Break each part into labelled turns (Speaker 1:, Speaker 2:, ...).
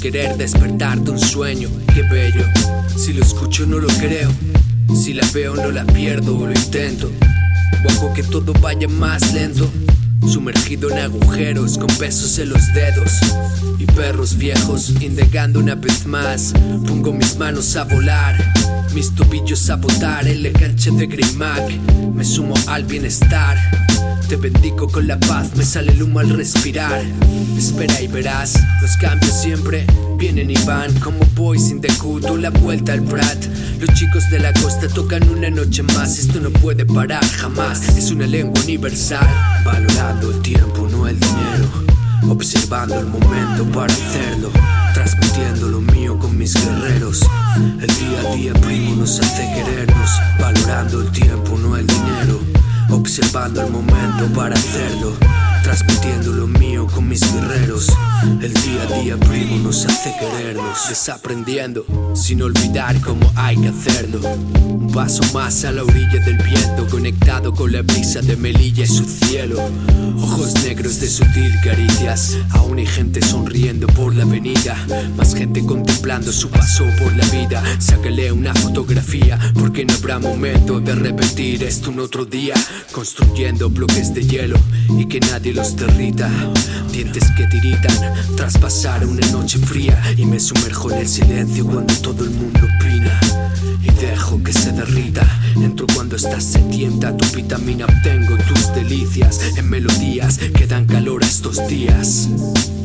Speaker 1: querer despertar de un sueño. Qué bello. Si lo escucho no lo creo. Si la veo no la pierdo o lo intento. O hago que todo vaya más lento. Sumergido en agujeros con pesos en los dedos y perros viejos indagando una vez más. Pongo mis manos a volar, mis tobillos a botar en la cancha de Grey Mac. Me sumo al bienestar. Te bendigo con la paz, me sale el humo al respirar. Espera y verás, los cambios siempre vienen y van. Como boys in the hood o la vuelta al Prat. Los chicos de la costa tocan una noche más. Esto no puede parar jamás, es una lengua universal. Valorando el tiempo, no el dinero. Observando el momento para hacerlo, transmitiendo lo mío con mis guerreros. El día a día primo nos hace querernos, valorando el tiempo. Observando el momento para hacerlo, transmitiendo lo mío con mis guerreros. El día a día primo nos hace querernos, desaprendiendo, sin olvidar cómo hay que hacerlo. Un paso más a la orilla del viento, conectado con la brisa de Melilla y su cielo. Ojos negros de sutil caricias, aún hay gente sonriendo por la avenida, más gente contemplando su paso por la vida. Sácale una fotografía, porque no habrá momento de repetir esto un otro día, construyendo bloques de hielo y que nadie los derrita. Dientes que tiritan tras pasar una noche fría y me sumerjo en el silencio cuando todo el mundo opina y dejo que se derrita. Entro cuando estás sedienta, tu vitamina obtengo tus delicias en melodías que dan calor estos días.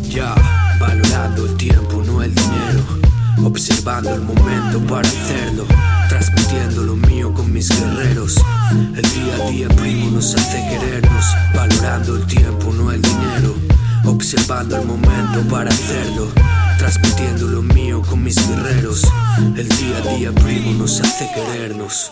Speaker 1: Ya, valorando el tiempo, no el dinero. Observando el momento para hacerlo, transmitiendo lo mío con mis guerreros. El día a día primo nos hace querernos, valorando el tiempo, no el dinero observando el momento para hacerlo. Transmitiendo lo mío con mis guerreros. El día a día, primo, nos hace querernos.